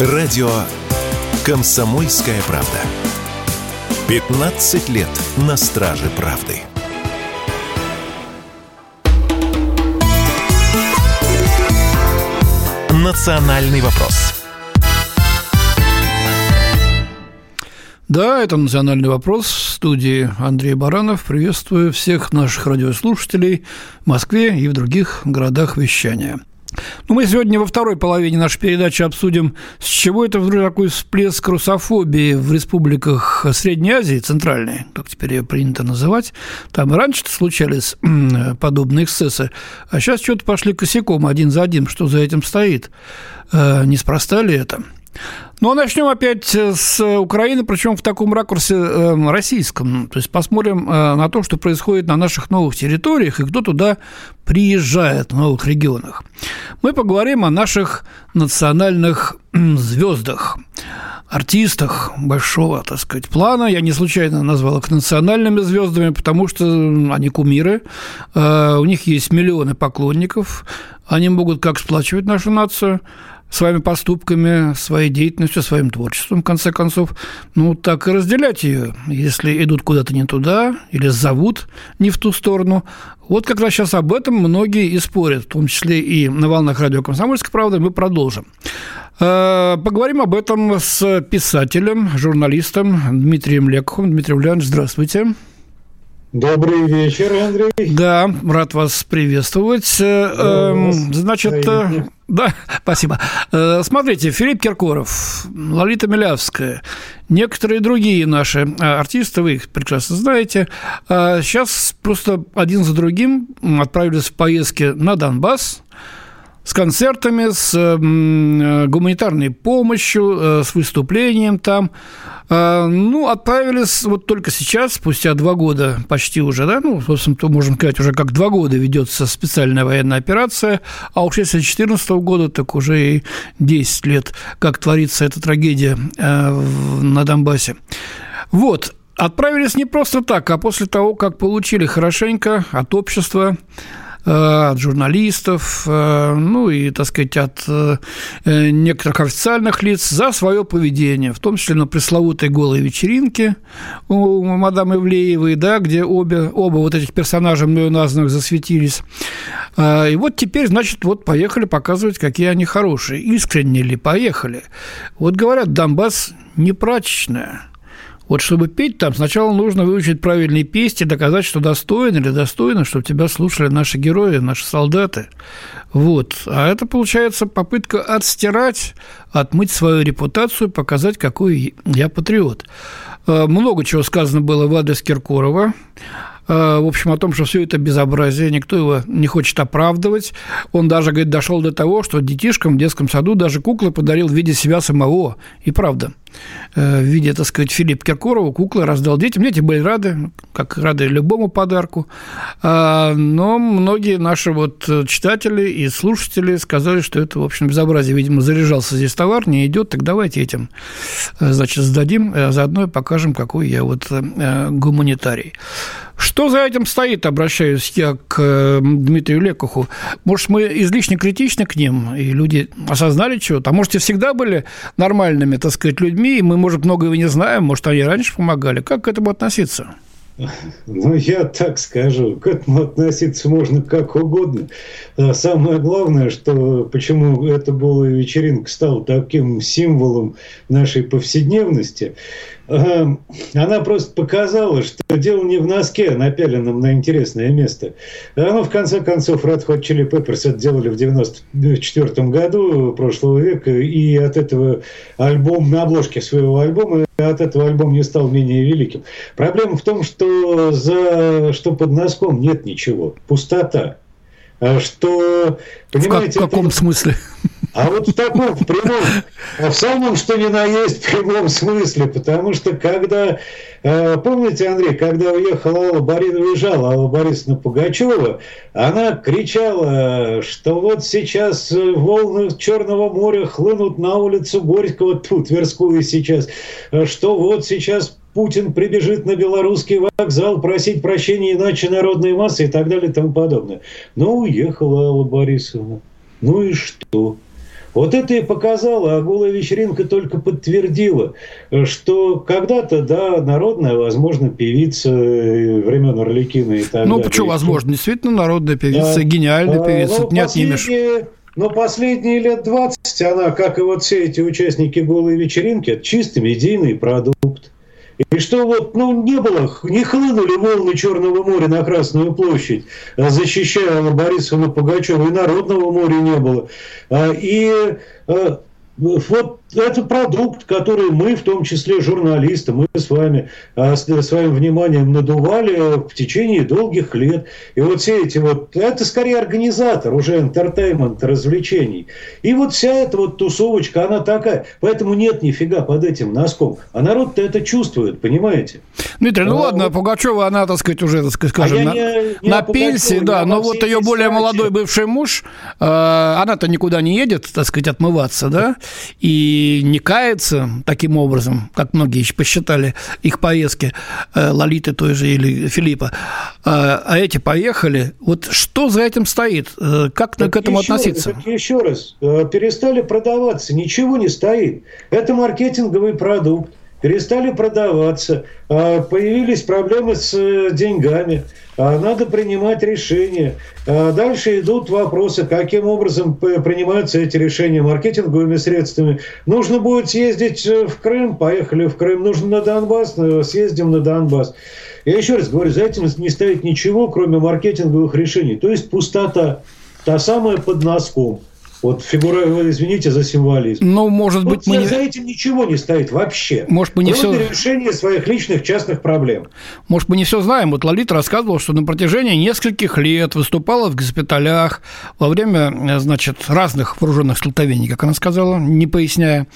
Радио «Комсомольская правда». 15 лет на страже правды. «Национальный вопрос». Да, это «Национальный вопрос» в студии Андрей Баранов. Приветствую всех наших радиослушателей в Москве и в других городах вещания – ну, мы сегодня во второй половине нашей передачи обсудим, с чего это вдруг такой всплеск русофобии в республиках Средней Азии, Центральной, как теперь ее принято называть. Там и раньше случались подобные эксцессы, а сейчас что-то пошли косяком один за одним. Что за этим стоит? Э, неспроста ли это? Ну, а начнем опять э, с Украины, причем в таком ракурсе э, российском. То есть посмотрим э, на то, что происходит на наших новых территориях и кто туда приезжает в новых регионах. Мы поговорим о наших национальных звездах артистах большого, так сказать, плана. Я не случайно назвал их национальными звездами, потому что они кумиры, у них есть миллионы поклонников, они могут как сплачивать нашу нацию, своими поступками, своей деятельностью, своим творчеством, в конце концов, ну, так и разделять ее. Если идут куда-то не туда или зовут не в ту сторону, вот как раз сейчас об этом многие и спорят, в том числе и на волнах радио «Комсомольской правды» мы продолжим. Э, поговорим об этом с писателем, журналистом Дмитрием Лекухом. Дмитрий Ульянович, здравствуйте. Добрый вечер, Андрей. Да, рад вас приветствовать. Да, эм, Значит, э, да, спасибо. Э, смотрите, Филипп Киркоров, Лолита Милявская, некоторые другие наши э, артисты, вы их прекрасно знаете, сейчас просто один за другим отправились в поездки на Донбасс, с концертами, с гуманитарной помощью, с выступлением там. А, ну, отправились вот только сейчас, спустя два года почти уже, да, ну, собственно, то можем сказать, уже как два года ведется специальная военная операция, а уж если с 2014 года, так уже и 10 лет, как творится эта трагедия э, на Донбассе. Вот, отправились не просто так, а после того, как получили хорошенько от общества Э, от журналистов, э, ну и, так сказать, от э, некоторых официальных лиц за свое поведение, в том числе на пресловутой голой вечеринке у мадам Ивлеевой, да, где обе, оба вот этих персонажа мною названных засветились. И вот теперь, значит, вот поехали показывать, какие они хорошие. Искренне ли поехали? Вот говорят, Донбасс не прачечная – вот чтобы петь там, сначала нужно выучить правильные песни, доказать, что достойно или достойно, чтобы тебя слушали наши герои, наши солдаты. Вот. А это, получается, попытка отстирать, отмыть свою репутацию, показать, какой я патриот. Э, много чего сказано было в адрес Киркорова. Э, в общем, о том, что все это безобразие, никто его не хочет оправдывать. Он даже, говорит, дошел до того, что детишкам в детском саду даже куклы подарил в виде себя самого. И правда – в виде, так сказать, Филиппа Киркорова, куклы раздал детям. Дети были рады, как рады любому подарку. А, но многие наши вот читатели и слушатели сказали, что это, в общем, безобразие. Видимо, заряжался здесь товар, не идет, так давайте этим, э, значит, сдадим, а заодно и покажем, какой я вот гуманитарий. Что за этим стоит, обращаюсь я к Дмитрию Лекуху. Может, мы излишне критичны к ним, и люди осознали чего-то? А может, и всегда были нормальными, так сказать, людьми, людьми, и мы, может, многого не знаем, может, они раньше помогали. Как к этому относиться? Ну, я так скажу, к этому относиться можно как угодно. А самое главное, что почему эта голая вечеринка стала таким символом нашей повседневности, она просто показала, что дело не в носке, напяленном на интересное место. Оно, в конце концов, Red Hot Chili Peppers это делали в 94 году прошлого века, и от этого альбом, на обложке своего альбома, от этого альбом не стал менее великим. Проблема в том, что, за, что под носком нет ничего, пустота. А что, понимаете, в, как, каком это... смысле? А вот в таком, в прямом, в самом что ни на есть прямом смысле, потому что когда, э, помните, Андрей, когда уехала Алла Борисовна, уезжала Алла Борисовна Пугачева, она кричала, что вот сейчас волны Черного моря хлынут на улицу Горького, тут Тверскую сейчас, что вот сейчас Путин прибежит на белорусский вокзал просить прощения, иначе народные массы и так далее и тому подобное. Ну, уехала Алла Борисовна. Ну и что? Вот это и показало, а голая вечеринка только подтвердила, что когда-то, да, народная, возможно, певица э, времен Орликина и так ну, далее. Ну, почему возможно? Действительно, народная певица, да. гениальная а, певица, ну, не отнимешь. Но последние лет 20 она, как и вот все эти участники голой вечеринки, это чисто медийный продукт. И что вот, ну, не было, не хлынули волны Черного моря на Красную площадь, а защищая Борисовну Пугачева, и Народного моря не было. А, и а, вот это продукт, который мы, в том числе журналисты, мы с вами а, с своим вниманием надували в течение долгих лет. И вот все эти вот, это скорее организатор уже entertainment, развлечений. И вот вся эта вот тусовочка, она такая. Поэтому нет нифига под этим носком. А народ-то это чувствует, понимаете? Дмитрий, ну а, ладно, Пугачева, она, так сказать, уже, так сказать, скажем, а на, не, не на пенсии, да, но вот ее более молодой бывший муж, э, она-то никуда не едет, так сказать, отмываться, да, и не кается таким образом, как многие посчитали их поездки э, Лолиты той же или Филиппа, а, а эти поехали. Вот что за этим стоит? Э, как так к этому еще, относиться? Так еще раз, э, перестали продаваться, ничего не стоит. Это маркетинговый продукт перестали продаваться, а появились проблемы с деньгами, а надо принимать решения. А дальше идут вопросы, каким образом принимаются эти решения маркетинговыми средствами. Нужно будет съездить э, в Крым, поехали в Крым. Нужно на Донбасс, э, съездим на Донбасс. Я еще раз говорю, за этим не стоит ничего, кроме маркетинговых решений. То есть пустота, та самая под носком – вот фигура, извините за символизм. Ну, может вот быть, мы... За этим ничего не стоит вообще. Может, мы не все... решение своих личных частных проблем. Может, мы не все знаем. Вот Лолита рассказывала, что на протяжении нескольких лет выступала в госпиталях во время, значит, разных вооруженных столкновений, как она сказала, не поясняя.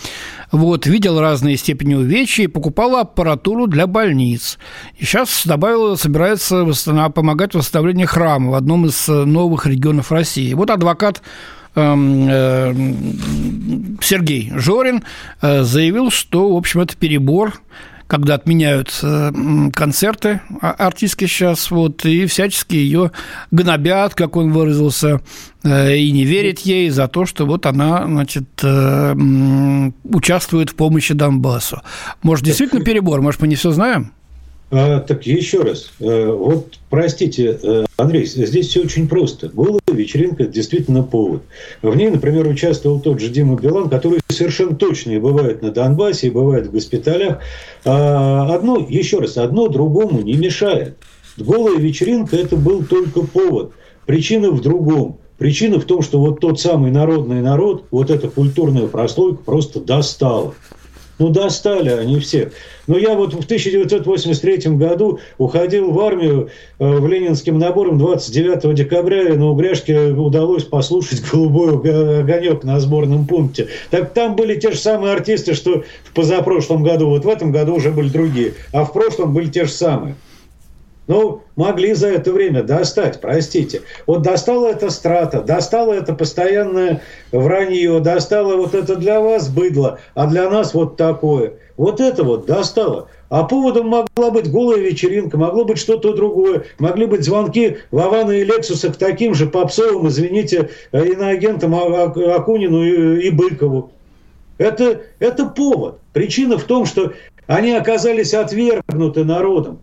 Вот, видела разные степени увечья и покупала аппаратуру для больниц. И сейчас добавила, собирается помогать в восстановлении храма в одном из новых регионов России. Вот адвокат э, Сергей Жорин э, заявил, что, в общем, это перебор когда отменяют э, концерты а, артистки сейчас, вот, и всячески ее гнобят, как он выразился, и не верят ей за то, что вот она, значит, участвует в помощи Донбассу. Может, действительно перебор? Может, мы не все знаем? А, так еще раз, э, вот простите, э, Андрей, здесь все очень просто. Голая вечеринка – действительно повод. В ней, например, участвовал тот же Дима Билан, который совершенно точно и бывает на Донбассе, и бывает в госпиталях. А одно, еще раз, одно другому не мешает. Голая вечеринка – это был только повод. Причина в другом. Причина в том, что вот тот самый народный народ, вот эта культурная прослойка просто достала. Ну, достали они все. Но я вот в 1983 году уходил в армию э, в ленинским набором 29 декабря, и на Угряшке удалось послушать «Голубой огонек» на сборном пункте. Так там были те же самые артисты, что в позапрошлом году. Вот в этом году уже были другие. А в прошлом были те же самые. Ну, могли за это время достать, простите. Вот достала это страта, достала это постоянное вранье, достала вот это для вас быдло, а для нас вот такое. Вот это вот достало. А поводом могла быть голая вечеринка, могло быть что-то другое. Могли быть звонки Вавана и Лексуса к таким же попсовым, извините, иноагентам Акунину и Быкову. Это, это повод. Причина в том, что они оказались отвергнуты народом.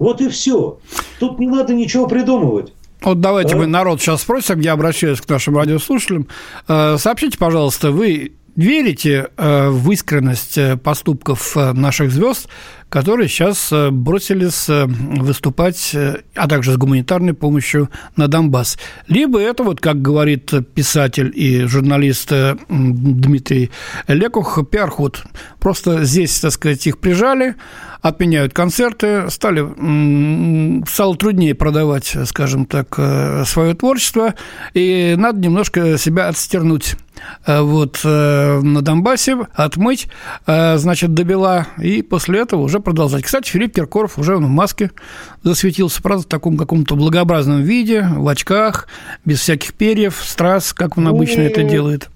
Вот и все. Тут не надо ничего придумывать. Вот давайте а? мы народ сейчас спросим, я обращаюсь к нашим радиослушателям. Э, сообщите, пожалуйста, вы верите э, в искренность э, поступков наших звезд, которые сейчас бросились выступать, а также с гуманитарной помощью на Донбасс. Либо это, вот как говорит писатель и журналист Дмитрий Лекух, пиар-ход. Просто здесь, так сказать, их прижали, отменяют концерты, стали, стало труднее продавать, скажем так, э, свое творчество, и надо немножко себя отстернуть э, вот э, на Донбассе, отмыть, значит, добила, и после этого уже продолжать. Кстати, Филипп Киркоров уже в маске засветился, правда, в таком каком-то благообразном виде, в очках, без всяких перьев, страз, как он обычно это делает.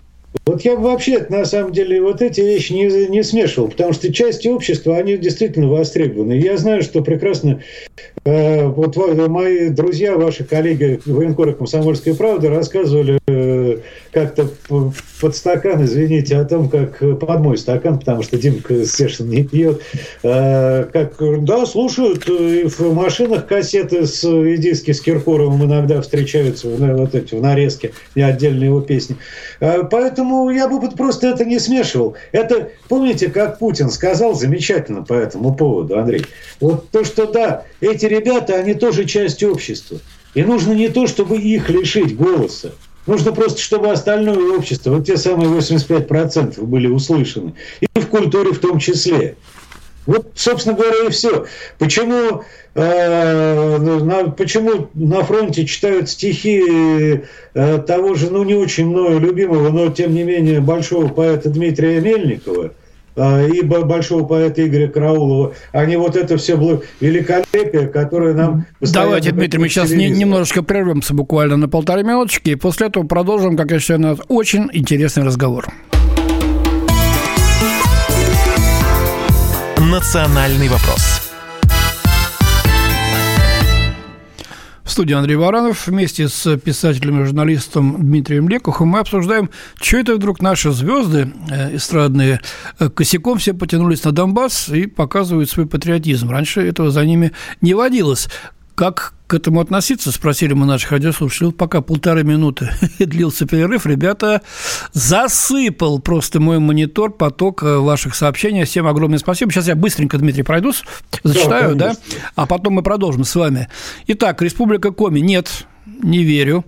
Вот я бы вообще, на самом деле, вот эти вещи не, не смешивал, потому что части общества, они действительно востребованы. Я знаю, что прекрасно э, вот мои друзья, ваши коллеги военкоры «Комсомольской правды» рассказывали э, как-то под стакан, извините, о том, как под мой стакан, потому что Димка, совершенно не пьет, как, да, слушают в машинах кассеты с, и диски с Киркоровым иногда встречаются, вот эти, в нарезке, и отдельные его песни. Поэтому я бы просто это не смешивал. Это, помните, как Путин сказал замечательно по этому поводу, Андрей? Вот то, что да, эти ребята, они тоже часть общества. И нужно не то, чтобы их лишить голоса. Нужно просто, чтобы остальное общество, вот те самые 85% были услышаны. И в культуре в том числе. Вот, собственно говоря, и все. Почему, э, на, почему на фронте читают стихи э, того же, ну, не очень мною любимого, но, тем не менее, большого поэта Дмитрия Мельникова – и большого поэта Игоря Караулова, а не вот это все было великолепие, которое нам Давайте, Дмитрий, мы сейчас не, немножечко прервемся буквально на полторы минуточки, и после этого продолжим, как я считаю, наш очень интересный разговор. Национальный вопрос. Студии Андрей Варанов вместе с писателем и журналистом Дмитрием Лекухом мы обсуждаем, что это вдруг наши звезды э, эстрадные э, косяком все потянулись на Донбасс и показывают свой патриотизм. Раньше этого за ними не водилось. Как к этому относиться, спросили мы наших радиослушателей. Вот пока полторы минуты длился перерыв, ребята, засыпал просто мой монитор, поток э, ваших сообщений. Всем огромное спасибо. Сейчас я быстренько, Дмитрий, пройдусь, зачитаю, да, да? А потом мы продолжим с вами. Итак, Республика Коми. Нет, не верю.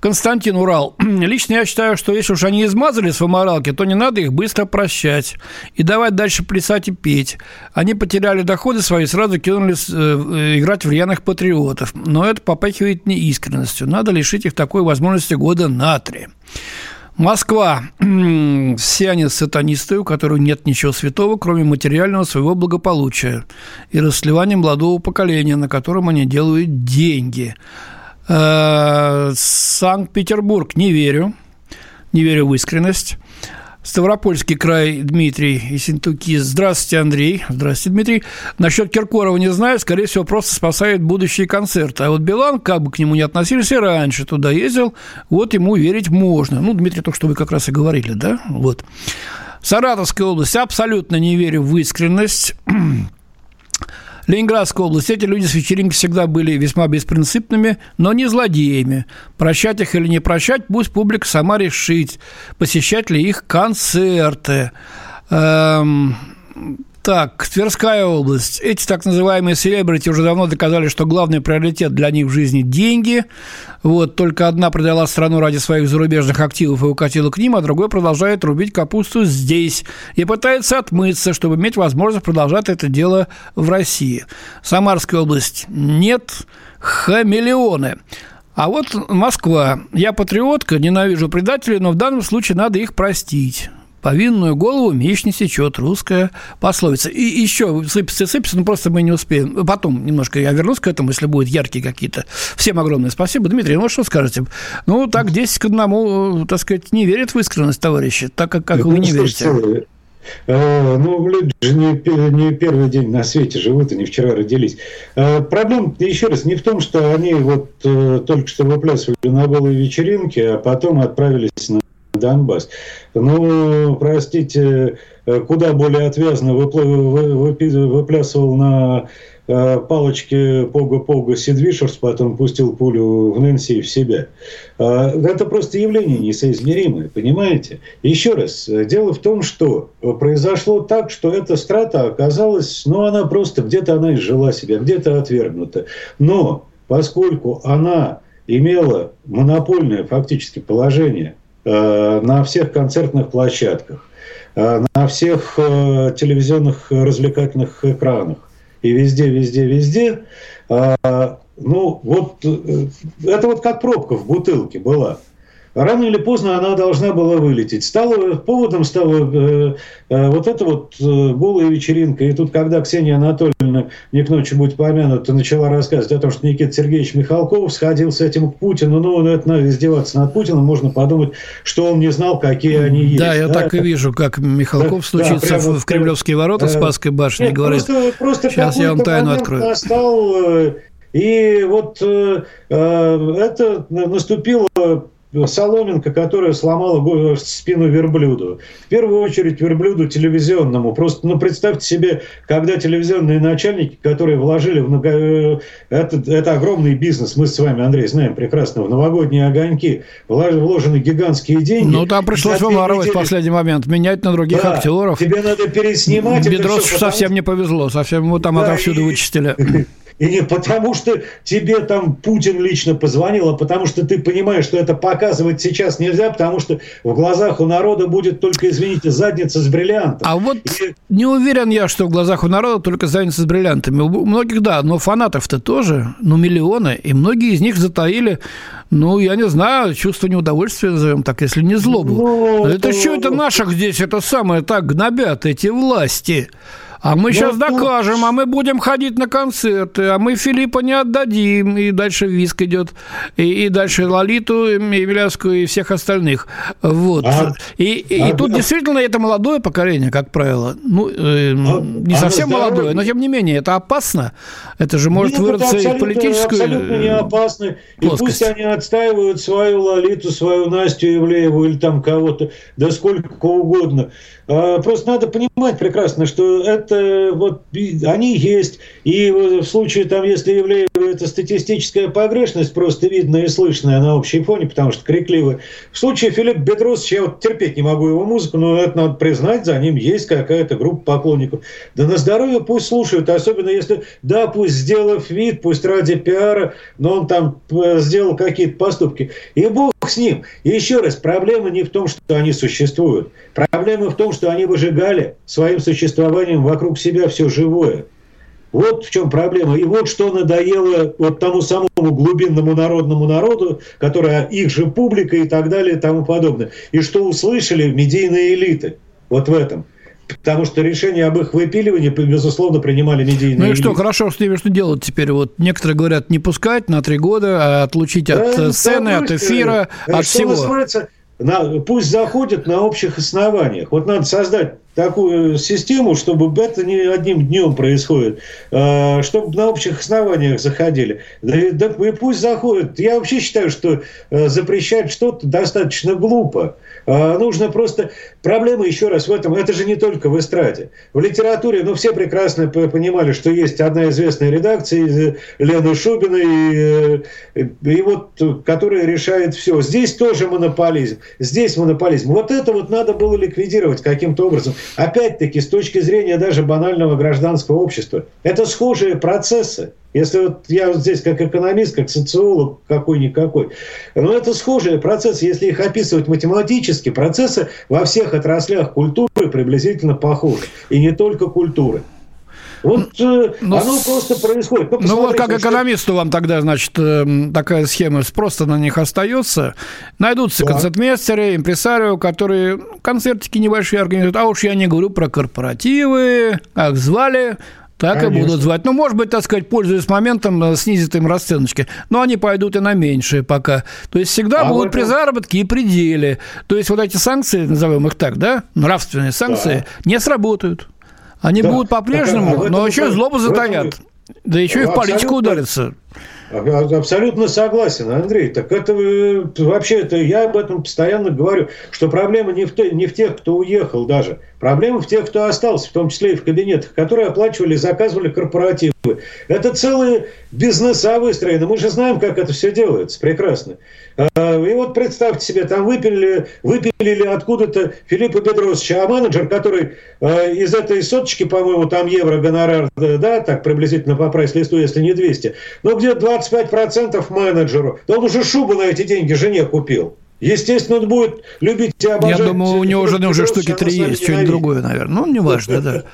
Константин Урал. Лично я считаю, что если уж они измазались в моралке, то не надо их быстро прощать и давать дальше плясать и петь. Они потеряли доходы свои, сразу кинулись э, играть в рьяных патриотов. Но это попахивает неискренностью. Надо лишить их такой возможности года на три. Москва. Все они сатанисты, у которых нет ничего святого, кроме материального своего благополучия и расслевания молодого поколения, на котором они делают деньги. Э, Санкт-Петербург не верю. Не верю в искренность. Ставропольский край Дмитрий и Синтуки. Здравствуйте, Андрей. Здравствуйте, Дмитрий. Насчет Киркорова не знаю, скорее всего, просто спасает будущие концерты. А вот Билан, как бы к нему не относились, и раньше туда ездил, вот ему верить можно. Ну, Дмитрий, то, что вы как раз и говорили, да? Вот. Саратовская область. Абсолютно не верю в искренность. Ленинградская область. Эти люди с вечеринки всегда были весьма беспринципными, но не злодеями. Прощать их или не прощать, пусть публика сама решит, посещать ли их концерты. Эм, так, Тверская область. Эти так называемые селебрити уже давно доказали, что главный приоритет для них в жизни – деньги. Вот, только одна продала страну ради своих зарубежных активов и укатила к ним, а другой продолжает рубить капусту здесь и пытается отмыться, чтобы иметь возможность продолжать это дело в России. Самарская область – нет, хамелеоны. А вот Москва. Я патриотка, ненавижу предателей, но в данном случае надо их простить повинную голову меч не сечет, русская пословица. И еще сыпется, сыпется, но просто мы не успеем. Потом немножко я вернусь к этому, если будут яркие какие-то. Всем огромное спасибо. Дмитрий, ну что скажете? Ну, так 10 к одному, так сказать, не верят в искренность, товарищи, так как, как вы не верите. Э, ну, люди же не, не первый день на свете живут, и не вчера родились. Э, проблема, еще раз, не в том, что они вот э, только что выплясывали на голой вечеринке, а потом отправились на Донбасс. Ну, простите, куда более отвязно выплясывал на э, палочке Пога-Пога Сидвишерс, потом пустил пулю в Нэнси и в себя. А, это просто явление несоизмеримое, понимаете? Еще раз, дело в том, что произошло так, что эта страта оказалась, ну, она просто где-то она изжила себя, где-то отвергнута. Но поскольку она имела монопольное фактически положение – Э, на всех концертных площадках, э, на всех э, телевизионных развлекательных экранах и везде, везде, везде. Ну, вот это вот как пробка в бутылке была рано или поздно она должна была вылететь. Стало, поводом стала э, э, вот эта вот э, голая вечеринка. И тут, когда Ксения Анатольевна, не к ночи будет помянута, начала рассказывать о том, что Никита Сергеевич Михалков сходил с этим к Путину, ну, ну это надо издеваться над Путиным, можно подумать, что он не знал, какие они есть. Да, я да? так и вижу, как Михалков да, стучится да, в, в Кремлевские ворота э, Спасской башни нет, говорит, просто, просто сейчас я вам тайну открою. Настал, э, и вот э, э, это наступило соломинка, которая сломала спину верблюду. В первую очередь верблюду телевизионному. Просто, ну, представьте себе, когда телевизионные начальники, которые вложили в много... Э, это, это огромный бизнес, мы с вами, Андрей, знаем прекрасно, в новогодние огоньки вложены гигантские деньги. Ну, там пришлось недели... в последний момент, менять на других да, актеров. Тебе надо переснимать. Бедросу совсем не повезло, совсем его там да, отовсюду и... вычистили. И не потому, что тебе там Путин лично позвонил, а потому что ты понимаешь, что это показывать сейчас нельзя, потому что в глазах у народа будет только, извините, задница с бриллиантом. А вот и... не уверен я, что в глазах у народа только задница с бриллиантами. У многих, да, но фанатов-то тоже, ну, миллионы, и многие из них затаили, ну, я не знаю, чувство неудовольствия, назовем так, если не злобу. Ну, это то... что это наших здесь, это самое так гнобят эти власти? А мы сейчас ну, докажем, а мы будем ходить на концерты, а мы Филиппа не отдадим. И дальше Виск идет, и, и дальше Лолиту, Емельянскую и всех остальных. Вот. А, и, и, а, и тут а, действительно это молодое поколение, как правило. Ну, э, а, не а совсем молодое, но тем не менее, это опасно. Это же может Нет, вырваться в политическую абсолютно не опасно. И пусть они отстаивают свою Лолиту, свою Настю Евлееву или там кого-то, да сколько угодно. А, просто надо понимать прекрасно, что это вот они есть, и в случае там, если является это статистическая погрешность, просто видно и слышно на общей фоне, потому что крикливый. В случае Филиппа Бедросовича, я вот терпеть не могу его музыку, но это надо признать, за ним есть какая-то группа поклонников. Да на здоровье пусть слушают, особенно если, да, пусть сделав вид, пусть ради пиара, но он там э, сделал какие-то поступки. И с ним. И еще раз, проблема не в том, что они существуют. Проблема в том, что они выжигали своим существованием вокруг себя все живое. Вот в чем проблема. И вот что надоело вот тому самому глубинному народному народу, которая их же публика и так далее и тому подобное. И что услышали медийные элиты. Вот в этом. Потому что решение об их выпиливании, безусловно, принимали медийные Ну и что, хорошо, что тебе что делать теперь? Вот некоторые говорят не пускать на три года, а отлучить от да, сцены, от эфира, от всего. Называется, на, пусть заходят на общих основаниях. Вот надо создать такую систему, чтобы это не одним днем происходит, а, чтобы на общих основаниях заходили. Да, и пусть заходят. Я вообще считаю, что э, запрещать что-то достаточно глупо. А, нужно просто... Проблема еще раз в этом, это же не только в эстраде. В литературе, ну, все прекрасно понимали, что есть одна известная редакция Лены Шубиной, и, э, и вот, которая решает все. Здесь тоже монополизм, здесь монополизм. Вот это вот надо было ликвидировать каким-то образом. Опять-таки, с точки зрения даже банального гражданского общества, это схожие процессы. Если вот я вот здесь как экономист, как социолог какой-никакой, но это схожие процессы, если их описывать математически, процессы во всех отраслях культуры приблизительно похожи. И не только культуры. Вот э, ну, оно просто происходит. Ну, ну вот как экономисту вам тогда, значит, э, такая схема просто на них остается. Найдутся да. концертмейстеры, импресарио, которые концертики небольшие организуют. А уж я не говорю про корпоративы, как звали, так Конечно. и будут звать. Ну, может быть, так сказать, пользуясь моментом, э, снизит им расценочки. Но они пойдут и на меньшие пока. То есть всегда а будут вот при заработке и пределе. То есть вот эти санкции, назовем их так, да, нравственные санкции, да. не сработают. Они да. будут по-прежнему, а но еще злобу затаят. Да еще и в политику ударятся. Абсолютно согласен, Андрей. Так это э, вообще это я об этом постоянно говорю, что проблема не в, те, не в тех, кто уехал даже. Проблема в тех, кто остался, в том числе и в кабинетах, которые оплачивали, заказывали корпоративы. Это целые бизнеса выстроены. Мы же знаем, как это все делается. Прекрасно. А, и вот представьте себе, там выпилили, выпилили откуда-то Филиппа Бедросовича, а менеджер, который а, из этой соточки, по-моему, там евро гонорар, да, так приблизительно по прайс-листу, если не 200, но где 25% менеджеру, да он уже шубу на эти деньги жене купил. Естественно, он будет любить тебя обожать. Я думаю, у него уже, уже штуки три есть, что-нибудь другое, наверное. Ну, неважно, да.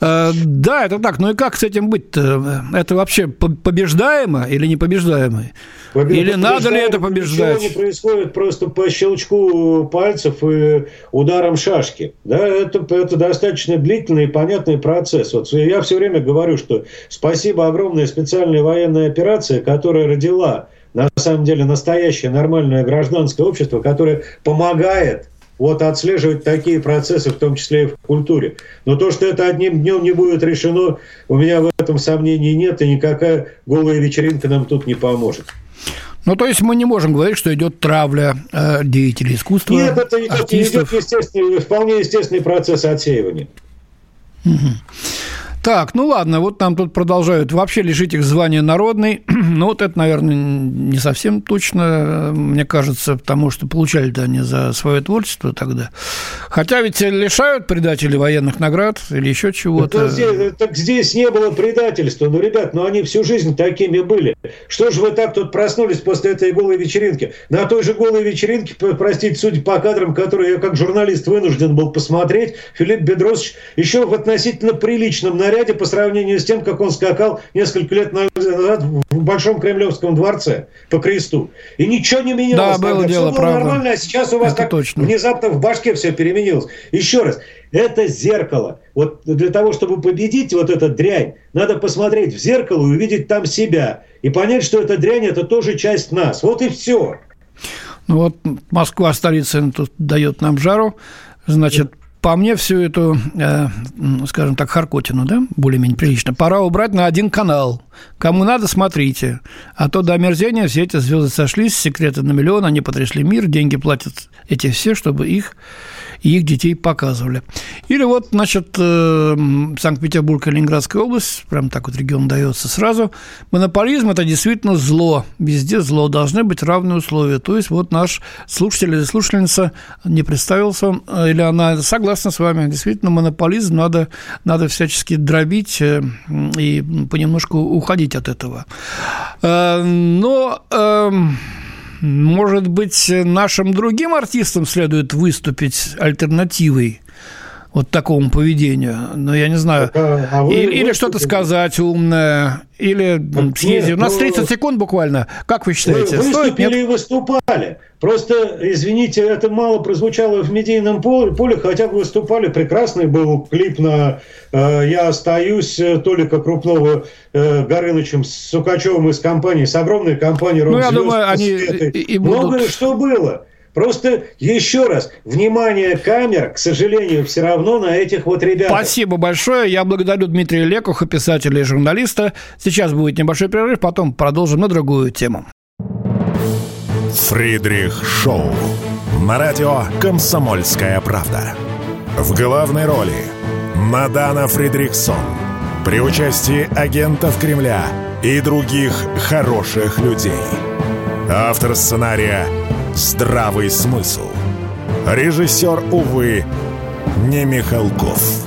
Э, да, это так. Ну и как с этим быть-то? Это вообще побеждаемо или не побеждаемо? Или надо ли это побеждать? Ничего не происходит просто по щелчку пальцев и ударом шашки. Да, это, это достаточно длительный и понятный процесс. Вот я все время говорю, что спасибо огромной специальной военной операции, которая родила на самом деле настоящее нормальное гражданское общество, которое помогает вот отслеживать такие процессы, в том числе и в культуре. Но то, что это одним днем не будет решено, у меня в этом сомнений нет, и никакая голая вечеринка нам тут не поможет. Ну, то есть мы не можем говорить, что идет травля э, деятелей искусства. Нет, это идет, артистов. идет естественный, вполне естественный процесс отсеивания. Угу. Так, ну ладно, вот нам тут продолжают. Вообще лишить их звания народный. ну, вот это, наверное, не совсем точно, мне кажется, потому что получали-то они за свое творчество тогда. Хотя ведь лишают предателей военных наград или еще чего-то. Здесь, так здесь не было предательства. Ну, ребят, ну они всю жизнь такими были. Что же вы так тут проснулись после этой голой вечеринки? На той же голой вечеринке, простите, судя по кадрам, которые я как журналист вынужден был посмотреть, Филипп Бедросович еще в относительно приличном наряде наряде по сравнению с тем, как он скакал несколько лет назад в Большом Кремлевском дворце по кресту. И ничего не менялось. Да, было дело, все было правда. нормально, а сейчас у вас Это так точно. внезапно в башке все переменилось. Еще раз, это зеркало. Вот для того, чтобы победить вот эту дрянь, надо посмотреть в зеркало и увидеть там себя. И понять, что эта дрянь – это тоже часть нас. Вот и все. Ну вот Москва, столица, тут дает нам жару. Значит, по мне всю эту, э, скажем так, харкотину, да, более-менее прилично, пора убрать на один канал. Кому надо, смотрите. А то до омерзения все эти звезды сошлись, секреты на миллион, они потрясли мир, деньги платят эти все, чтобы их их детей показывали. Или вот, значит, э, Санкт-Петербург и Ленинградская область, прям так вот регион дается сразу. Монополизм – это действительно зло. Везде зло. Должны быть равные условия. То есть вот наш слушатель или слушательница не представился э, или она согласна с вами. Действительно, монополизм надо, надо всячески дробить э, и понемножку уходить от этого. Но эм, может быть, нашим другим артистам следует выступить альтернативой вот такому поведению. Но я не знаю. А, а вы, или, или что-то сказать умное, или так съездить. Нет, У нас 30 ну, секунд буквально. Как вы считаете? Вы выступили Стоит, и выступали. Просто, извините, это мало прозвучало в медийном поле, поле хотя бы выступали. Прекрасный был клип на э, «Я остаюсь» Толика Крупного э, Горынычем с Сукачевым из компании, с огромной компанией «Рок Ну, я думаю, они и, и будут... Многое что было. Просто еще раз, внимание камер, к сожалению, все равно на этих вот ребят. Спасибо большое. Я благодарю Дмитрия Лекуха, писателя и журналиста. Сейчас будет небольшой перерыв, потом продолжим на другую тему. Фридрих Шоу. На радио «Комсомольская правда». В главной роли Мадана Фридриксон. При участии агентов Кремля и других хороших людей. Автор сценария здравый смысл. Режиссер, увы, не Михалков.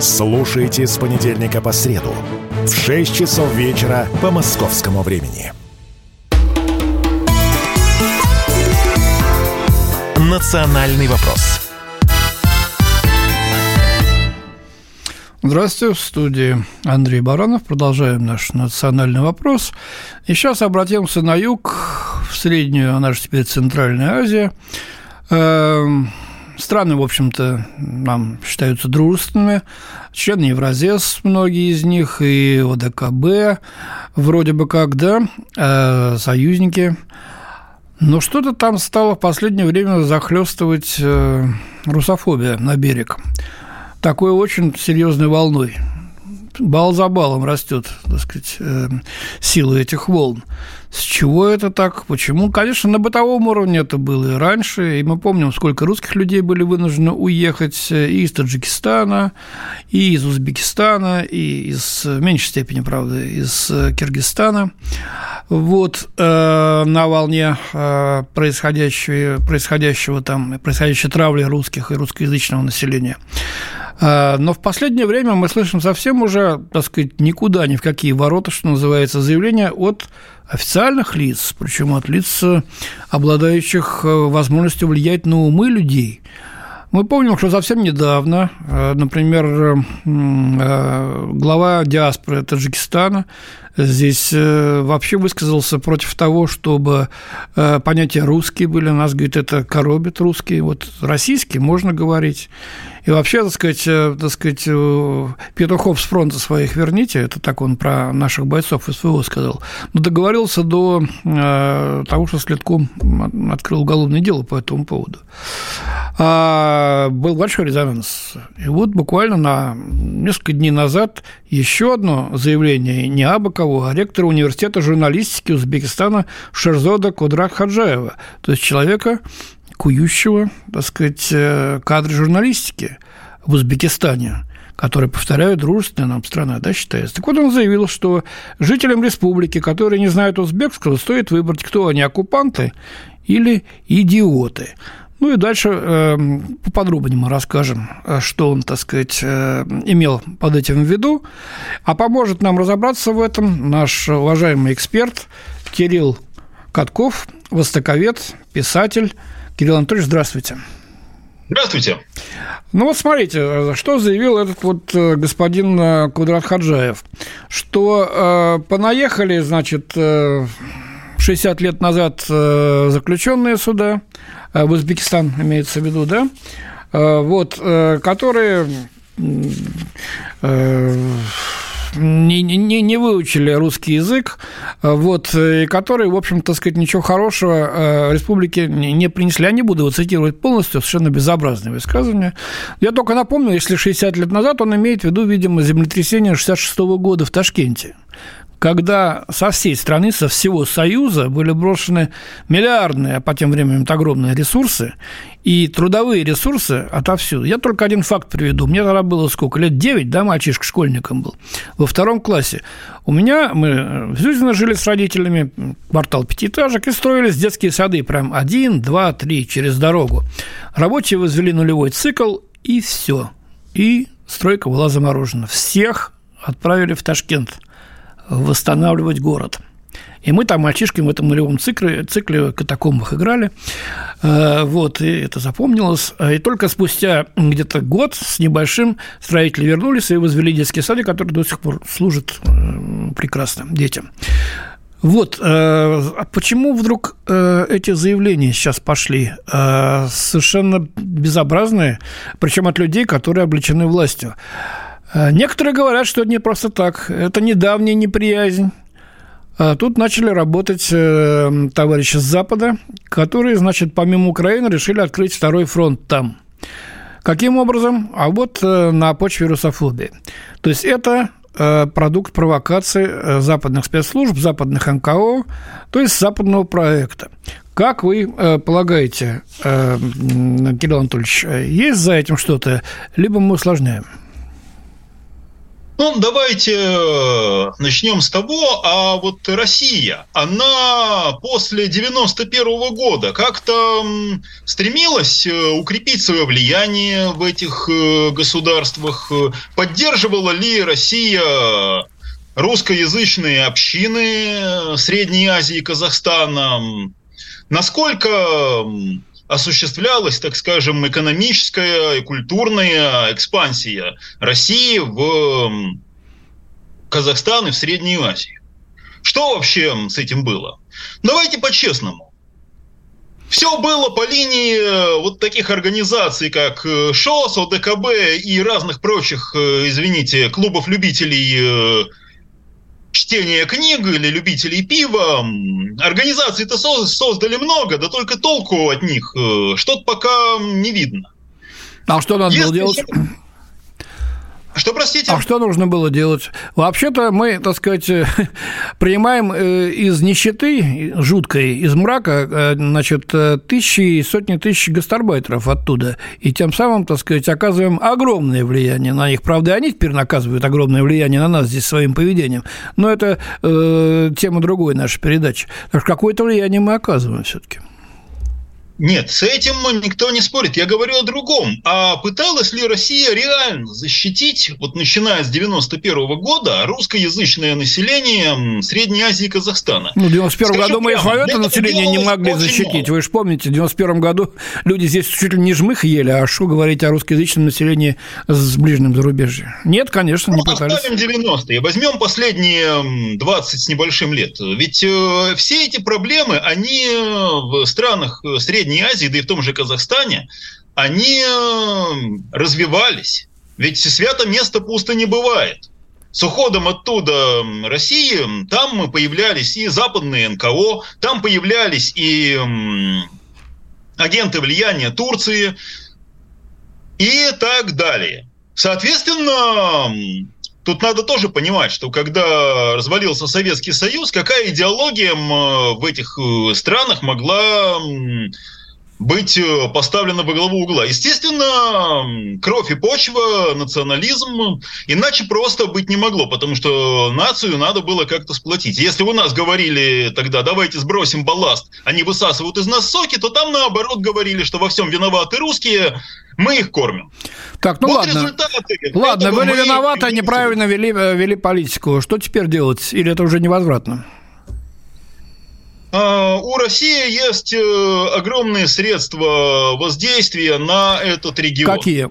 Слушайте с понедельника по среду в 6 часов вечера по московскому времени. «Национальный вопрос» Здравствуйте, в студии Андрей Баранов. Продолжаем наш национальный вопрос. И сейчас обратимся на юг, в среднюю, она же теперь Центральная Азия. Эм, страны, в общем-то, нам считаются дружественными. Члены Евразес, многие из них, и ОДКБ, вроде бы как, да, э, союзники. Но что-то там стало в последнее время захлестывать э, русофобия на берег такой очень серьезной волной. Бал за балом растет, так сказать, э, сила этих волн. С чего это так? Почему? Конечно, на бытовом уровне это было и раньше, и мы помним, сколько русских людей были вынуждены уехать э, и из Таджикистана, и из Узбекистана, и из, в меньшей степени, правда, из э, Киргизстана. Вот э, на волне э, происходящего, происходящего там, происходящей травли русских и русскоязычного населения. А, но в последнее время мы слышим совсем уже, так сказать, никуда, ни в какие ворота, что называется, заявления от официальных лиц, причем от лиц, обладающих э, возможностью влиять на умы людей. Мы помним, что совсем недавно, э, например, э, глава диаспоры Таджикистана здесь вообще высказался против того, чтобы понятия русские были. Нас, говорит, это коробит русские. Вот российские можно говорить. И вообще, так сказать, э, так сказать, э, петухов с фронта своих верните, это так он про наших бойцов СВО сказал, но договорился до э, того, что Следком открыл уголовное дело по этому поводу. А, был большой резонанс. И вот буквально на несколько дней назад еще одно заявление не абы кого, а ректора университета журналистики Узбекистана Шерзода Кудрак Хаджаева, то есть человека, кующего, так сказать, э, кадры журналистики в Узбекистане который, повторяю, дружественная нам страна, да, считается. Так вот он заявил, что жителям республики, которые не знают узбекского, стоит выбрать, кто они, оккупанты или идиоты. Ну и дальше э, поподробнее мы расскажем, э, что он, так сказать, э, имел под этим в виду. А поможет нам разобраться в этом наш уважаемый эксперт Кирилл Катков, востоковед, писатель. Кирилл Анатольевич, здравствуйте. Здравствуйте. Ну вот смотрите, что заявил этот вот э, господин э, Кудрат Хаджаев, что э, понаехали, значит, э, 60 лет назад э, заключенные суда, э, в Узбекистан имеется в виду, да, э, вот, которые не, не, не выучили русский язык, вот, и которые, в общем, так сказать, ничего хорошего республике не принесли. Я не буду его цитировать полностью, совершенно безобразное высказывание. Я только напомню, если 60 лет назад он имеет в виду, видимо, землетрясение 66 года в Ташкенте, когда со всей страны, со всего Союза были брошены миллиардные, а по тем временам огромные ресурсы, и трудовые ресурсы отовсюду. Я только один факт приведу. Мне тогда было сколько? Лет 9, да, мальчишка школьником был, во втором классе. У меня, мы в Зюзино жили с родителями, квартал пятиэтажек, и строились детские сады, прям один, два, три, через дорогу. Рабочие возвели нулевой цикл, и все. И стройка была заморожена. Всех отправили в Ташкент – восстанавливать город. И мы там мальчишками в этом нулевом цикле, цикле катакомбах играли. Э, вот, и это запомнилось. И только спустя где-то год с небольшим строители вернулись и возвели детские сады, которые до сих пор служат э, прекрасно детям. Вот, э, а почему вдруг эти заявления сейчас пошли? Совершенно безобразные, причем от людей, которые облечены властью. Э, некоторые говорят, что не просто так. Это недавняя неприязнь. А тут начали работать э, товарищи с Запада, которые, значит, помимо Украины решили открыть второй фронт там. Каким образом? А вот э, на почве русофобии. То есть это продукт провокации западных спецслужб, западных НКО, то есть западного проекта. Как вы полагаете, Кирилл Анатольевич, есть за этим что-то, либо мы усложняем? Ну, давайте э, начнем с того, а вот Россия, она после 91 -го года как-то стремилась э, укрепить свое влияние в этих э, государствах, поддерживала ли Россия русскоязычные общины Средней Азии и Казахстана, насколько осуществлялась, так скажем, экономическая и культурная экспансия России в Казахстан и в Среднюю Азию. Что вообще с этим было? Давайте по-честному. Все было по линии э, вот таких организаций, как э, ШОС, ОДКБ и разных прочих, э, извините, клубов любителей чтения книг или любителей пива. Организаций-то создали много, да только толку от них э, что-то пока не видно. А что надо Если было делать? Что, простите? А что нужно было делать? Вообще-то мы, так сказать, принимаем э, из нищеты жуткой, из мрака, э, значит, тысячи и сотни тысяч гастарбайтеров оттуда. И тем самым, так сказать, оказываем огромное влияние на них. Правда, они теперь наказывают огромное влияние на нас здесь своим поведением. Но это э, тема другой нашей передачи. Так что какое-то влияние мы оказываем все-таки. Нет, с этим никто не спорит. Я говорю о другом. А пыталась ли Россия реально защитить, вот начиная с 91 -го года, русскоязычное население Средней Азии и Казахстана? Ну, в 91 году мы и свое это население не могли защитить. Вы же помните, в 91 году люди здесь чуть ли не жмых ели, а что говорить о русскоязычном населении с ближним зарубежьем? Нет, конечно, не ну, пытались. Оставим 90-е. Возьмем последние 20 с небольшим лет. Ведь э, все эти проблемы, они в странах Средней Средней Азии, да и в том же Казахстане, они э, развивались. Ведь свято место пусто не бывает. С уходом оттуда России там появлялись и западные НКО, там появлялись и агенты влияния Турции, и так далее. Соответственно, тут надо тоже понимать, что когда развалился Советский Союз, какая идеология в этих э, странах могла быть э, поставлена во главу угла. Естественно, кровь и почва, национализм, иначе просто быть не могло, потому что нацию надо было как-то сплотить. Если у нас говорили тогда, давайте сбросим балласт, они высасывают из нас соки, то там наоборот говорили, что во всем виноваты русские, мы их кормим. Так, ну вот ладно. Ладно, были виноваты, неправильно вели, э, вели политику. Что теперь делать? Или это уже невозвратно? А, у России есть э, огромные средства воздействия на этот регион. Какие?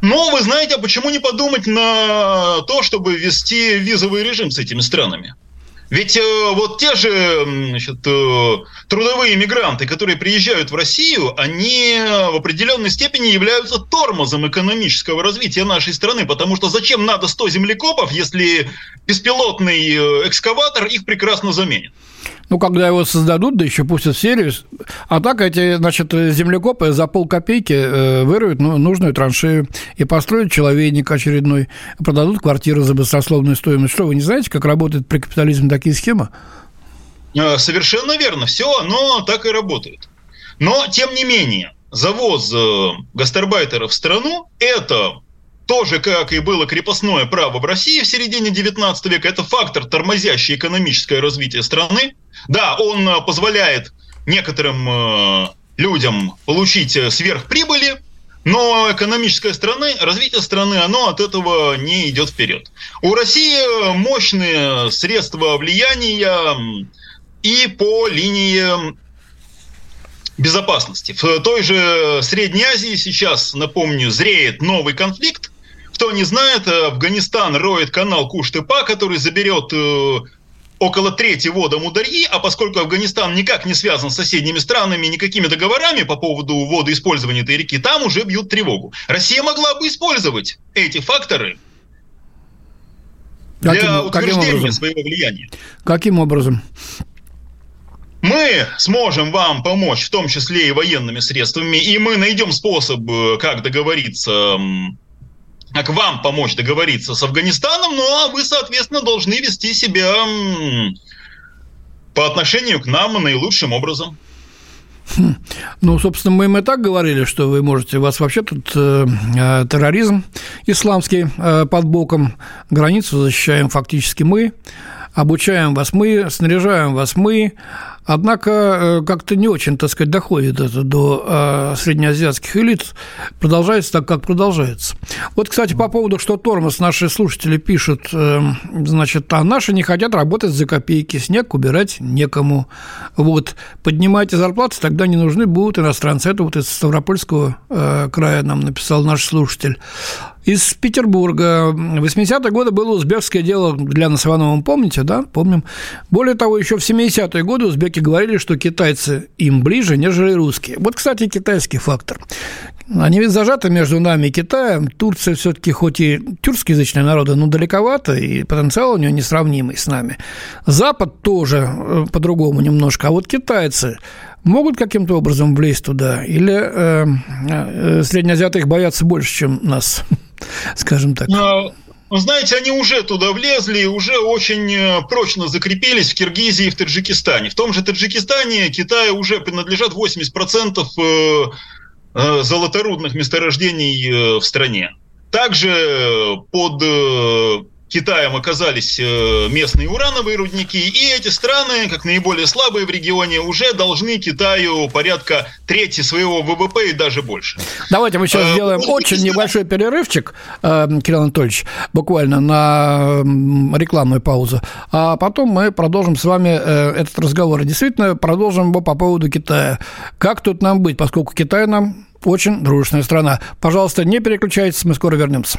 Ну, вы знаете, а почему не подумать на то, чтобы ввести визовый режим с этими странами? Ведь э, вот те же значит, э, трудовые мигранты, которые приезжают в Россию, они в определенной степени являются тормозом экономического развития нашей страны, потому что зачем надо 100 землекопов, если беспилотный э, экскаватор их прекрасно заменит? Ну, когда его создадут, да еще пустят в серию. А так эти, значит, землекопы за полкопейки э, выроют ну, нужную траншею и построят человейник очередной, продадут квартиру за быстрословную стоимость. Что, вы не знаете, как работает при капитализме такие схемы? Э, совершенно верно. Все оно так и работает. Но, тем не менее, завоз э, гастарбайтеров в страну – это тоже, как и было крепостное право в России в середине 19 века, это фактор, тормозящий экономическое развитие страны. Да, он э, позволяет некоторым э, людям получить э, сверхприбыли, но экономическое страны, развитие страны, оно от этого не идет вперед. У России мощные средства влияния и по линии безопасности. В той же Средней Азии сейчас, напомню, зреет новый конфликт, кто не знает, э, Афганистан роет канал Куш-Тыпа, который заберет э, около трети вода Мударьи, а поскольку Афганистан никак не связан с соседними странами никакими договорами по поводу водоиспользования этой реки, там уже бьют тревогу. Россия могла бы использовать эти факторы для каким, утверждения каким своего влияния. Каким образом? Мы сможем вам помочь, в том числе и военными средствами, и мы найдем способ, э, как договориться как вам помочь договориться с Афганистаном, ну а вы, соответственно, должны вести себя по отношению к нам наилучшим образом. Хм. Ну, собственно, мы им и так говорили, что вы можете, у вас вообще тут э, э, терроризм исламский э, под боком, границу защищаем фактически мы, обучаем вас мы, снаряжаем вас мы, Однако э, как-то не очень, так сказать, доходит это до э, среднеазиатских элит. Продолжается так, как продолжается. Вот, кстати, по поводу, что тормоз наши слушатели пишут, э, значит, а наши не хотят работать за копейки, снег убирать некому. Вот, поднимайте зарплаты, тогда не нужны будут иностранцы. Это вот из Ставропольского края нам написал наш слушатель из Петербурга. В 80-е годы было узбекское дело для Насованова, помните, да? Помним. Более того, еще в 70-е годы узбеки говорили, что китайцы им ближе, нежели русские. Вот, кстати, китайский фактор. Они ведь зажаты между нами и Китаем. Турция все-таки хоть и тюркскоязычная народа, но далековато, и потенциал у нее несравнимый с нами. Запад тоже э, по-другому немножко. А вот китайцы, могут каким-то образом влезть туда? Или э, э, среднеазиаты их боятся больше, чем нас, скажем так? Но... Знаете, они уже туда влезли, уже очень э, прочно закрепились в Киргизии и в Таджикистане. В том же Таджикистане Китаю уже принадлежат 80% э, э, золоторудных месторождений в стране. Также под Китаем оказались э, местные урановые рудники, и эти страны, как наиболее слабые в регионе, уже должны Китаю порядка трети своего ВВП и даже больше. Давайте мы сейчас а, сделаем очень небольшой перерывчик, э, Кирилл Анатольевич, буквально на рекламную паузу, а потом мы продолжим с вами этот разговор. действительно, продолжим его по поводу Китая. Как тут нам быть, поскольку Китай нам очень дружная страна. Пожалуйста, не переключайтесь, мы скоро вернемся.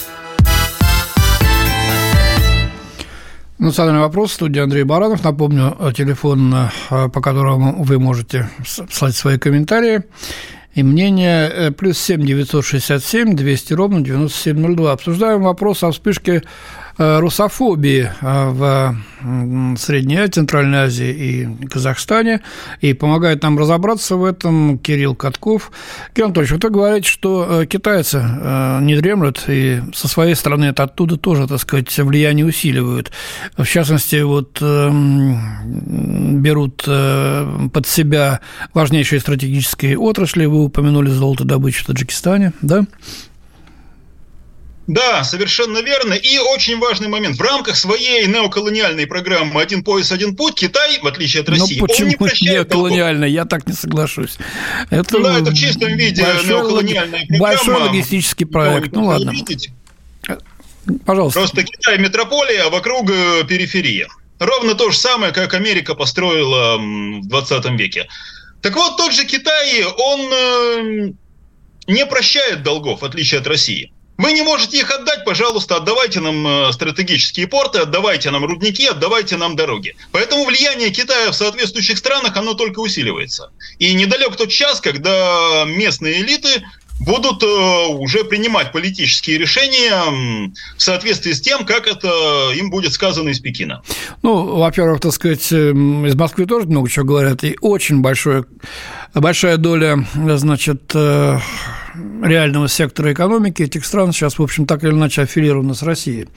Национальный вопрос. Студия Андрей Баранов. Напомню, телефон, э, по которому вы можете слать свои комментарии и мнение. Э, плюс семь девятьсот шестьдесят семь двести ровно девяносто семь ноль два. Обсуждаем вопрос о вспышке Э, русофобии э, в Средней Азии, Центральной Азии и Казахстане, и помогает нам разобраться в этом Кирилл Катков. Кирилл Анатольевич, вы говорите, что э, китайцы не дремлют, и со своей стороны это оттуда тоже, так сказать, влияние усиливают. В частности, вот берут под себя важнейшие стратегические отрасли, вы упомянули золотодобычу в Таджикистане, да? Да, совершенно верно. И очень важный момент. В рамках своей неоколониальной программы «Один пояс, один путь» Китай, в отличие от России, Но почему он не прощает неоколониальная? Я так не соглашусь. Это да, это в чистом виде большой, неоколониальная программа. Большой логистический проект. Ну, ладно. Видеть. Пожалуйста. Просто Китай – метрополия, а вокруг э, периферия. Ровно то же самое, как Америка построила в 20 веке. Так вот, тот же Китай, он э, не прощает долгов, в отличие от России. Вы не можете их отдать, пожалуйста, отдавайте нам э, стратегические порты, отдавайте нам рудники, отдавайте нам дороги. Поэтому влияние Китая в соответствующих странах, оно только усиливается. И недалек тот час, когда местные элиты будут э, уже принимать политические решения в соответствии с тем, как это им будет сказано из Пекина. Ну, во-первых, так сказать, из Москвы тоже много чего говорят, и очень большое, большая доля, значит, э, реального сектора экономики этих стран сейчас, в общем, так или иначе аффилированы с Россией.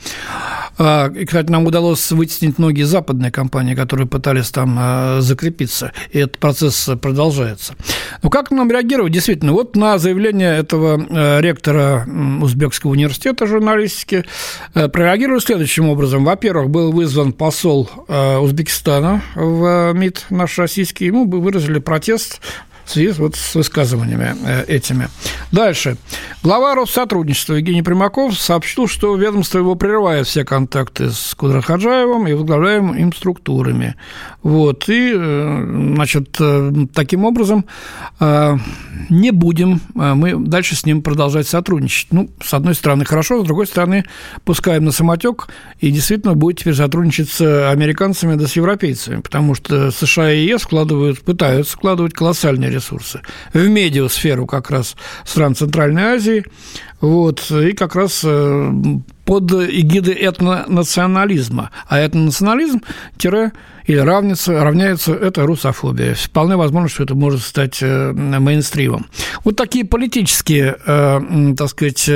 А, и, кстати, нам удалось вытеснить многие западные компании, которые пытались там а, закрепиться, и этот процесс продолжается. Но как нам реагировать? Действительно, вот на заявление этого а, ректора Узбекского университета журналистики прореагировали следующим образом. Во-первых, был вызван посол Узбекистана в МИД наш российский, ему выразили протест в связи вот с высказываниями э, этими. Дальше. Глава Россотрудничества Евгений Примаков сообщил, что ведомство его прерывает все контакты с Кудрахаджаевым и возглавляемыми им структурами. Вот. И, э, значит, э, таким образом не будем мы дальше с ним продолжать сотрудничать. Ну, с одной стороны, хорошо, с другой стороны, пускаем на самотек и действительно будет теперь сотрудничать с американцами да с европейцами, потому что США и ЕС вкладывают, пытаются вкладывать колоссальные ресурсы. В медиасферу как раз стран Центральной Азии, вот, и как раз э, под эгидой этнонационализма. А этнонационализм тире или равняется, равняется это русофобия. Вполне возможно, что это может стать э, мейнстримом. Вот такие политические, э, так сказать,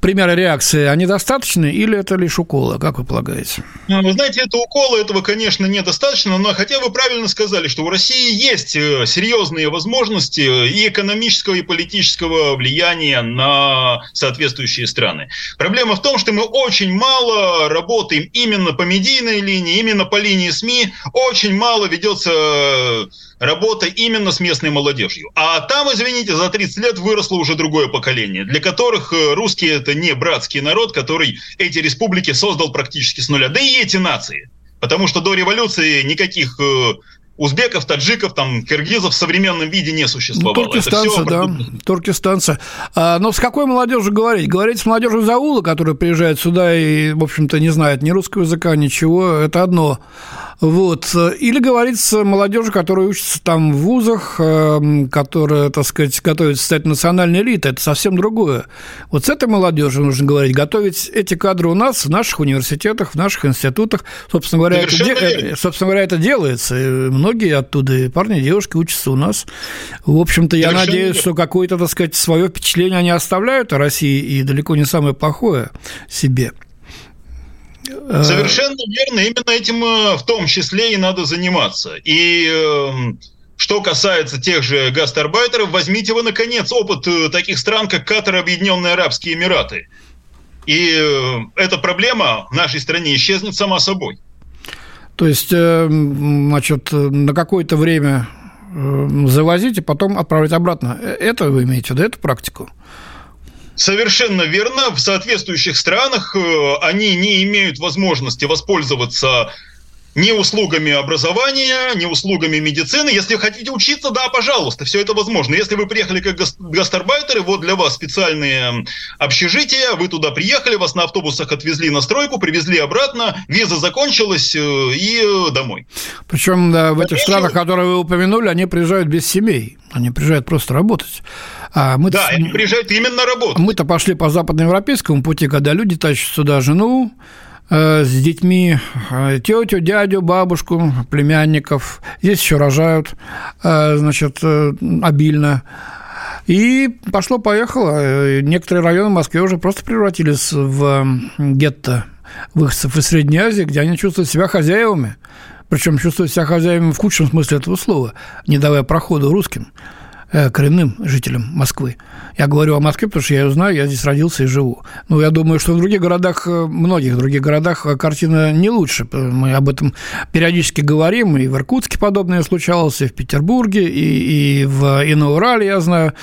примеры реакции, они достаточны или это лишь уколы, как вы полагаете? Ну, вы знаете, это уколы, этого, конечно, недостаточно, но хотя вы правильно сказали, что у России есть серьезные возможности и экономического, и политического влияния на соответствующие страны. Проблема в том, что мы очень мало работаем именно по медийной линии, именно по линии СМИ, очень мало ведется э, работа именно с местной молодежью. А там, извините, за 30 лет выросло уже другое поколение, для которых э, русские это не братский народ, который эти республики создал практически с нуля. Да и эти нации. Потому что до революции никаких э, узбеков, таджиков, там, киргизов в современном виде не существовало. Ну, туркестанцы, да, туркестанцы. А, но с какой молодежью говорить? Говорить с молодежью из аула, которая приезжает сюда и, в общем-то, не знает ни русского языка, ничего, это одно. Вот. Или говорить с молодежью, которая учится там в вузах, эм, которая, так сказать, готовится стать национальной элитой, это совсем другое. Вот с этой молодежью нужно говорить, готовить эти кадры у нас в наших университетах, в наших институтах. Собственно говоря, это, де... собственно говоря это делается. И многие оттуда, и парни, и девушки учатся у нас. В общем-то, я Совершенно надеюсь, что какое-то, так сказать, свое впечатление они оставляют о России, и далеко не самое плохое себе. Э, Совершенно верно. Именно этим э, в том числе и надо заниматься. И эм, что касается тех же гастарбайтеров, возьмите вы, наконец, опыт э, таких стран, как Катар Объединенные Арабские Эмираты. И эта проблема в нашей стране исчезнет сама собой. То есть, значит, на какое-то время завозить и потом отправить обратно. Это вы имеете виду, эту практику? Совершенно верно. В соответствующих странах э, они не имеют возможности воспользоваться ни услугами образования, ни услугами медицины. Если вы хотите учиться, да, пожалуйста, все это возможно. Если вы приехали как гастарбайтеры, вот для вас специальные общежития, вы туда приехали, вас на автобусах отвезли на стройку, привезли обратно, виза закончилась э, и э, домой. Причем да, в этих странах, которые вы упомянули, они приезжают без семей, они приезжают просто работать. А мы да, они приезжают именно работать. Мы-то пошли по западноевропейскому пути, когда люди тащат сюда жену, с детьми э, тетю, дядю, бабушку, племянников. Здесь еще рожают, э, значит, обильно. И пошло-поехало. Некоторые районы Москвы уже просто превратились в гетто выходцев из Средней Азии, где они чувствуют себя хозяевами. Причем чувствуют себя хозяевами в худшем смысле этого слова, не давая проходу русским. Э, коренным жителям Москвы. Я говорю о Москве, потому что я ее знаю, я здесь родился и живу. Ну, я думаю, что в других городах, э, многих других городах э, картина не лучше. Мы об этом периодически говорим, и в Иркутске подобное случалось, и в Петербурге, и, и, в, и на Урале, я знаю.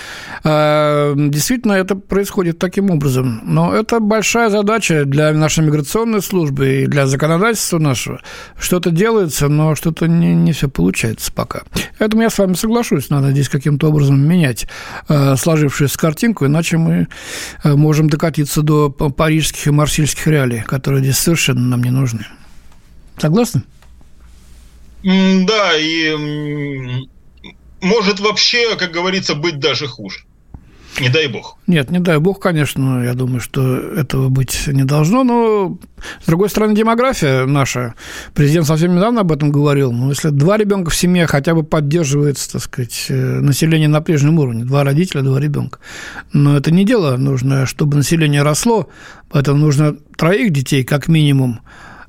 Действительно, это происходит таким образом. Но это большая задача для нашей миграционной службы и для законодательства нашего. Что-то делается, но что-то не, не все получается пока. Поэтому я с вами соглашусь, надо здесь каким-то образом образом менять э, сложившуюся картинку, иначе мы э, можем докатиться до парижских и марсельских реалий, которые здесь совершенно нам не нужны. Согласны? Да, и может вообще, как говорится, быть даже хуже. Не дай бог. Нет, не дай бог, конечно, я думаю, что этого быть не должно, но, с другой стороны, демография наша, президент совсем недавно об этом говорил, но если два ребенка в семье хотя бы поддерживается, так сказать, э, население на прежнем уровне, два родителя, два ребенка, но это не дело, нужно, чтобы население росло, поэтому нужно троих детей как минимум,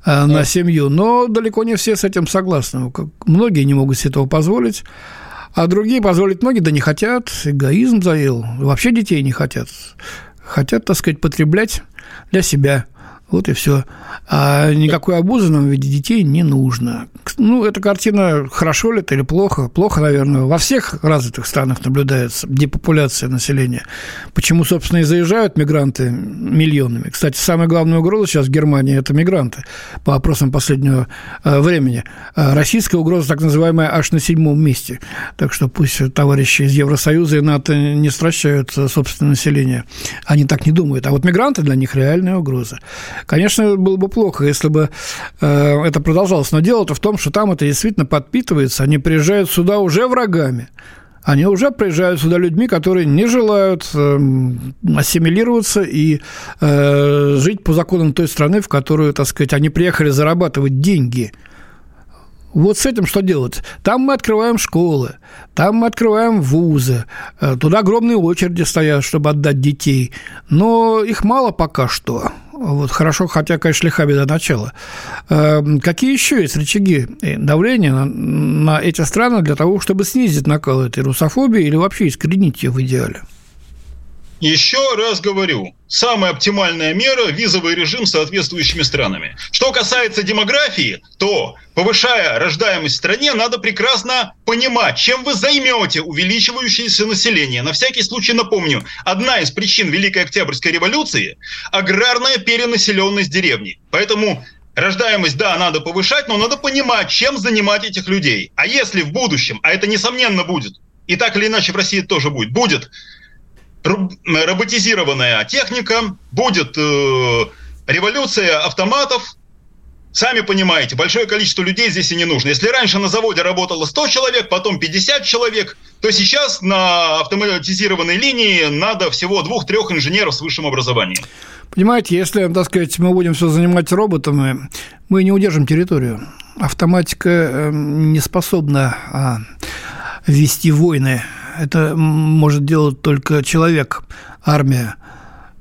э, на семью, но далеко не все с этим согласны. Многие не могут себе этого позволить. А другие позволить ноги, да не хотят, эгоизм заел, вообще детей не хотят. Хотят, так сказать, потреблять для себя. Вот и все. А никакой обузы нам в виде детей не нужно. Ну, эта картина хорошо ли это или плохо? Плохо, наверное. Во всех развитых странах наблюдается депопуляция населения. Почему, собственно, и заезжают мигранты миллионами? Кстати, самая главная угроза сейчас в Германии – это мигранты, по опросам последнего э, времени. А российская угроза, так называемая, аж на седьмом месте. Так что пусть товарищи из Евросоюза и НАТО не стращают собственное население. Они так не думают. А вот мигранты для них реальная угроза. Конечно, было бы плохо, если бы э, это продолжалось. Но дело-то в том, что там это действительно подпитывается. Они приезжают сюда уже врагами. Они уже приезжают сюда людьми, которые не желают э, ассимилироваться и э, жить по законам той страны, в которую, так сказать, они приехали зарабатывать деньги – вот с этим что делать? Там мы открываем школы, там мы открываем вузы, э, туда огромные очереди стоят, чтобы отдать детей, но их мало пока что. Вот хорошо, хотя, конечно, лиха до начала. Э, какие еще есть рычаги давления на, на эти страны для того, чтобы снизить накал этой русофобии или вообще искоренить ее в идеале? Еще раз говорю, самая оптимальная мера – визовый режим с соответствующими странами. Что касается демографии, то, повышая рождаемость в стране, надо прекрасно понимать, чем вы займете увеличивающееся население. На всякий случай напомню, одна из причин Великой Октябрьской революции – аграрная перенаселенность деревни. Поэтому Рождаемость, да, надо повышать, но надо понимать, чем занимать этих людей. А если в будущем, а это несомненно будет, и так или иначе в России тоже будет, будет роботизированная техника, будет э, революция автоматов. Сами понимаете, большое количество людей здесь и не нужно. Если раньше на заводе работало 100 человек, потом 50 человек, то сейчас на автоматизированной линии надо всего двух-трех инженеров с высшим образованием. Понимаете, если, так сказать, мы будем все занимать роботами, мы не удержим территорию. Автоматика эм, не способна а, вести войны это может делать только человек, армия.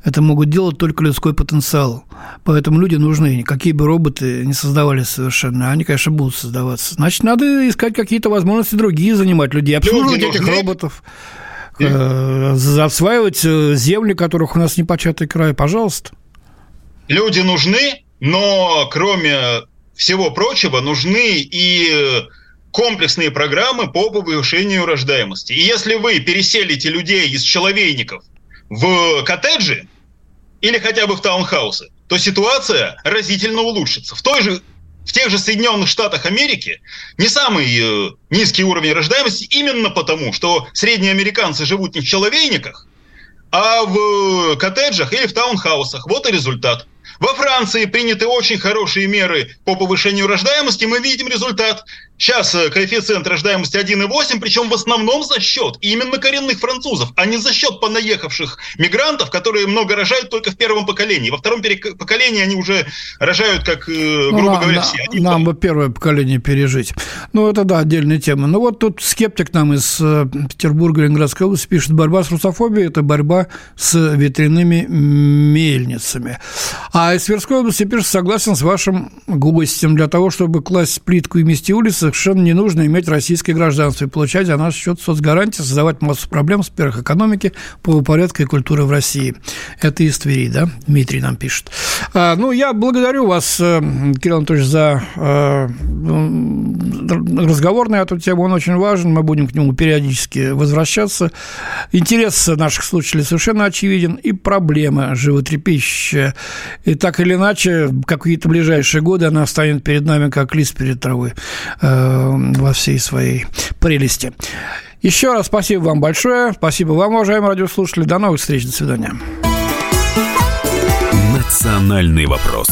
Это могут делать только людской потенциал. Поэтому люди нужны. Какие бы роботы не создавались совершенно, они, конечно, будут создаваться. Значит, надо искать какие-то возможности другие занимать людей, обслуживать этих роботов, э, осваивать э, земли, которых у нас непочатый край. Пожалуйста. Люди нужны, но кроме всего прочего нужны и комплексные программы по повышению рождаемости. И если вы переселите людей из человейников в коттеджи или хотя бы в таунхаусы, то ситуация разительно улучшится. В той же в тех же Соединенных Штатах Америки не самый э, низкий уровень рождаемости именно потому, что средние американцы живут не в человейниках, а в коттеджах или в таунхаусах. Вот и результат. Во Франции приняты очень хорошие меры по повышению рождаемости. Мы видим результат. Сейчас э, коэффициент рождаемости 1,8, причем в основном за счет именно коренных французов, а не за счет понаехавших мигрантов, которые много рожают только в первом поколении. Во втором поколении они уже рожают, как, э, ну, грубо ну, говоря, на, все. Они нам бы первое поколение пережить. Ну, это, да, отдельная тема. Ну, вот тут скептик нам из э, Петербурга, Ленинградской области пишет, борьба с русофобией – это борьба с ветряными мельницами. А из Тверской области пишет, согласен с вашим гостем. Для того, чтобы класть плитку и мести улицы, совершенно не нужно иметь российское гражданство и получать за наш счет соцгарантии, создавать массу проблем, во-первых, экономики, правопорядка и культуры в России. Это из Твери, да? Дмитрий нам пишет. А, ну, я благодарю вас, э, Кирилл Анатольевич, за э, разговор на эту тему. Он очень важен, мы будем к нему периодически возвращаться. Интерес наших слушателей совершенно очевиден, и проблема животрепещущая. И так или иначе, какие-то ближайшие годы она станет перед нами, как лист перед травой. Э, во всей своей прелести. Еще раз спасибо вам большое. Спасибо вам, уважаемые радиослушатели. До новых встреч. До свидания. Национальный вопрос.